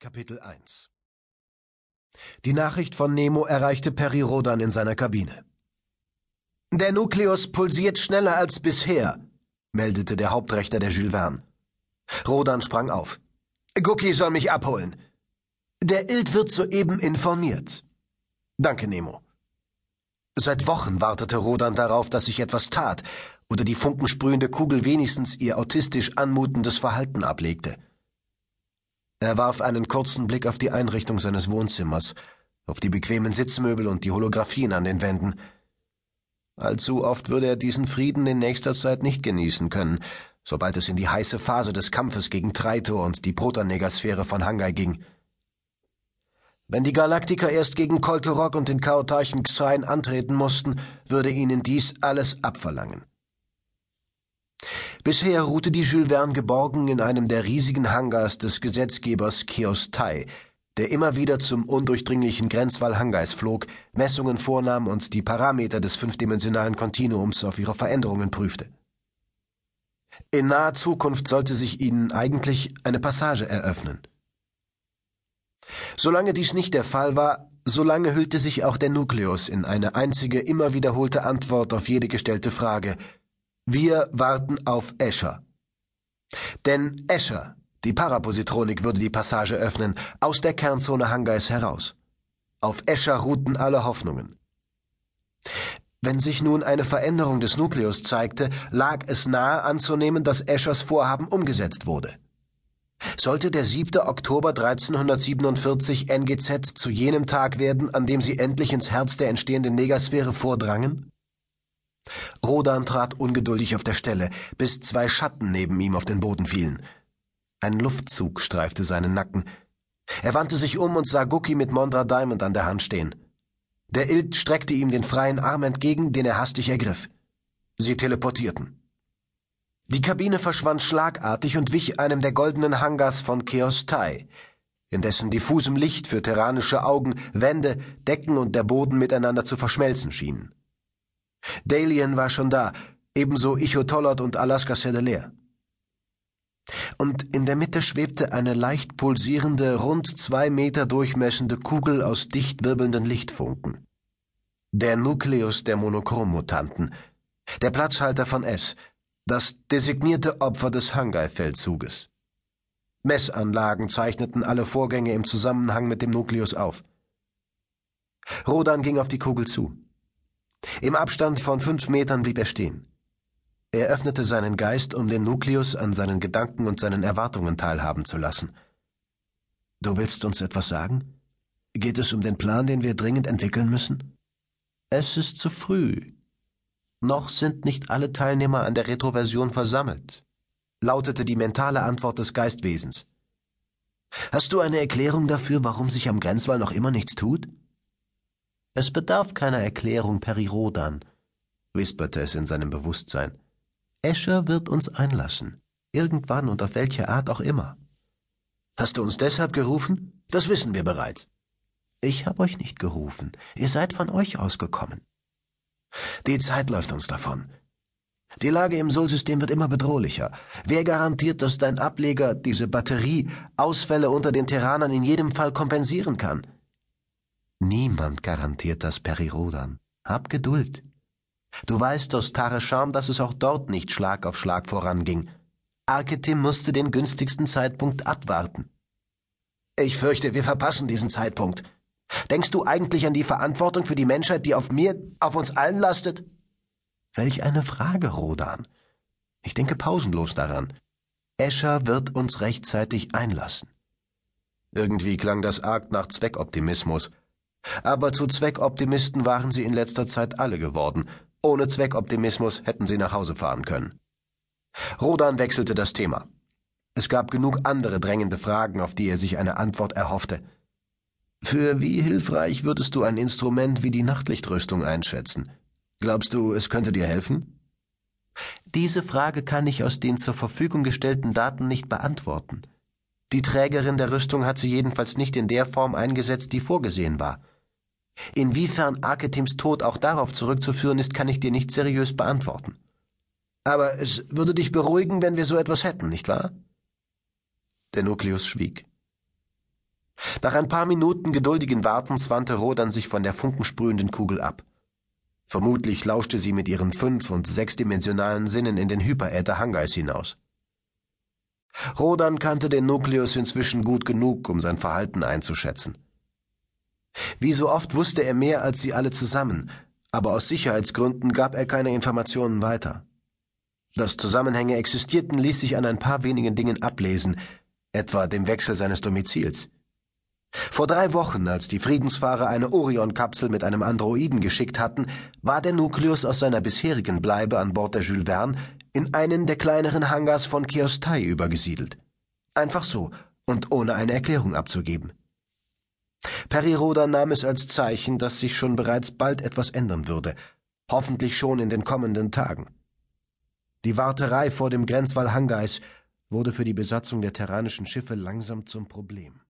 Kapitel 1 Die Nachricht von Nemo erreichte Perry Rodan in seiner Kabine. Der Nukleus pulsiert schneller als bisher, meldete der Hauptrechter der Jules Verne. Rodan sprang auf. Gucki soll mich abholen. Der Ild wird soeben informiert. Danke, Nemo. Seit Wochen wartete Rodan darauf, dass sich etwas tat oder die funkensprühende Kugel wenigstens ihr autistisch anmutendes Verhalten ablegte. Er warf einen kurzen Blick auf die Einrichtung seines Wohnzimmers, auf die bequemen Sitzmöbel und die Holographien an den Wänden. Allzu oft würde er diesen Frieden in nächster Zeit nicht genießen können, sobald es in die heiße Phase des Kampfes gegen Traito und die Protonegasphäre von Hangai ging. Wenn die Galaktiker erst gegen Koltorok und den Chaotarchen Xain antreten mussten, würde ihnen dies alles abverlangen. Bisher ruhte die Jules Verne geborgen in einem der riesigen Hangars des Gesetzgebers Kios Tai, der immer wieder zum undurchdringlichen Grenzwall Hangais flog, Messungen vornahm und die Parameter des fünfdimensionalen Kontinuums auf ihre Veränderungen prüfte. In naher Zukunft sollte sich ihnen eigentlich eine Passage eröffnen. Solange dies nicht der Fall war, solange hüllte sich auch der Nukleus in eine einzige immer wiederholte Antwort auf jede gestellte Frage – wir warten auf Escher. Denn Escher, die Parapositronik, würde die Passage öffnen, aus der Kernzone Hangais heraus. Auf Escher ruhten alle Hoffnungen. Wenn sich nun eine Veränderung des Nukleus zeigte, lag es nahe anzunehmen, dass Eschers Vorhaben umgesetzt wurde. Sollte der 7. Oktober 1347 NGZ zu jenem Tag werden, an dem sie endlich ins Herz der entstehenden Negasphäre vordrangen? Rodan trat ungeduldig auf der Stelle, bis zwei Schatten neben ihm auf den Boden fielen. Ein Luftzug streifte seinen Nacken. Er wandte sich um und sah Guki mit Mondra Diamond an der Hand stehen. Der Ilt streckte ihm den freien Arm entgegen, den er hastig ergriff. Sie teleportierten. Die Kabine verschwand schlagartig und wich einem der goldenen Hangars von Chaos Tai, in dessen diffusem Licht für terranische Augen Wände, Decken und der Boden miteinander zu verschmelzen schienen. Dalian war schon da, ebenso Ichotolot und Alaska Sedelair. Und in der Mitte schwebte eine leicht pulsierende, rund zwei Meter durchmessende Kugel aus dicht wirbelnden Lichtfunken. Der Nukleus der Monochrom-Mutanten, der Platzhalter von S, das designierte Opfer des Hangai-Feldzuges. Messanlagen zeichneten alle Vorgänge im Zusammenhang mit dem Nukleus auf. Rodan ging auf die Kugel zu. Im Abstand von fünf Metern blieb er stehen. Er öffnete seinen Geist, um den Nukleus an seinen Gedanken und seinen Erwartungen teilhaben zu lassen. Du willst uns etwas sagen? Geht es um den Plan, den wir dringend entwickeln müssen? Es ist zu früh. Noch sind nicht alle Teilnehmer an der Retroversion versammelt, lautete die mentale Antwort des Geistwesens. Hast du eine Erklärung dafür, warum sich am Grenzwall noch immer nichts tut? Es bedarf keiner Erklärung, Perirodan, wisperte es in seinem Bewusstsein. Escher wird uns einlassen, irgendwann und auf welche Art auch immer. Hast du uns deshalb gerufen? Das wissen wir bereits. Ich habe euch nicht gerufen, ihr seid von euch ausgekommen. Die Zeit läuft uns davon. Die Lage im Sol-System wird immer bedrohlicher. Wer garantiert, dass dein Ableger, diese Batterie, Ausfälle unter den Terranern in jedem Fall kompensieren kann? Niemand garantiert das Perirodan. Hab Geduld. Du weißt aus Taresham, dass es auch dort nicht Schlag auf Schlag voranging. Arketim musste den günstigsten Zeitpunkt abwarten. Ich fürchte, wir verpassen diesen Zeitpunkt. Denkst du eigentlich an die Verantwortung für die Menschheit, die auf mir, auf uns allen lastet? Welch eine Frage, Rodan. Ich denke pausenlos daran. Escher wird uns rechtzeitig einlassen. Irgendwie klang das arg nach Zweckoptimismus. Aber zu Zweckoptimisten waren sie in letzter Zeit alle geworden. Ohne Zweckoptimismus hätten sie nach Hause fahren können. Rodan wechselte das Thema. Es gab genug andere drängende Fragen, auf die er sich eine Antwort erhoffte. Für wie hilfreich würdest du ein Instrument wie die Nachtlichtrüstung einschätzen? Glaubst du, es könnte dir helfen? Diese Frage kann ich aus den zur Verfügung gestellten Daten nicht beantworten. Die Trägerin der Rüstung hat sie jedenfalls nicht in der Form eingesetzt, die vorgesehen war. Inwiefern Arketims Tod auch darauf zurückzuführen ist, kann ich dir nicht seriös beantworten. Aber es würde dich beruhigen, wenn wir so etwas hätten, nicht wahr? Der Nukleus schwieg. Nach ein paar Minuten geduldigen Wartens wandte Rodan sich von der funkensprühenden Kugel ab. Vermutlich lauschte sie mit ihren fünf- und sechsdimensionalen Sinnen in den Hyperäther Hangais hinaus. Rodan kannte den Nukleus inzwischen gut genug, um sein Verhalten einzuschätzen. Wie so oft wusste er mehr als sie alle zusammen, aber aus Sicherheitsgründen gab er keine Informationen weiter. Dass Zusammenhänge existierten, ließ sich an ein paar wenigen Dingen ablesen, etwa dem Wechsel seines Domizils. Vor drei Wochen, als die Friedensfahrer eine Orion-Kapsel mit einem Androiden geschickt hatten, war der Nukleus aus seiner bisherigen Bleibe an Bord der Jules Verne in einen der kleineren Hangars von Kiostai übergesiedelt. Einfach so und ohne eine Erklärung abzugeben. Periroda nahm es als Zeichen, dass sich schon bereits bald etwas ändern würde, hoffentlich schon in den kommenden Tagen. Die Warterei vor dem Grenzwall Hangais wurde für die Besatzung der terranischen Schiffe langsam zum Problem.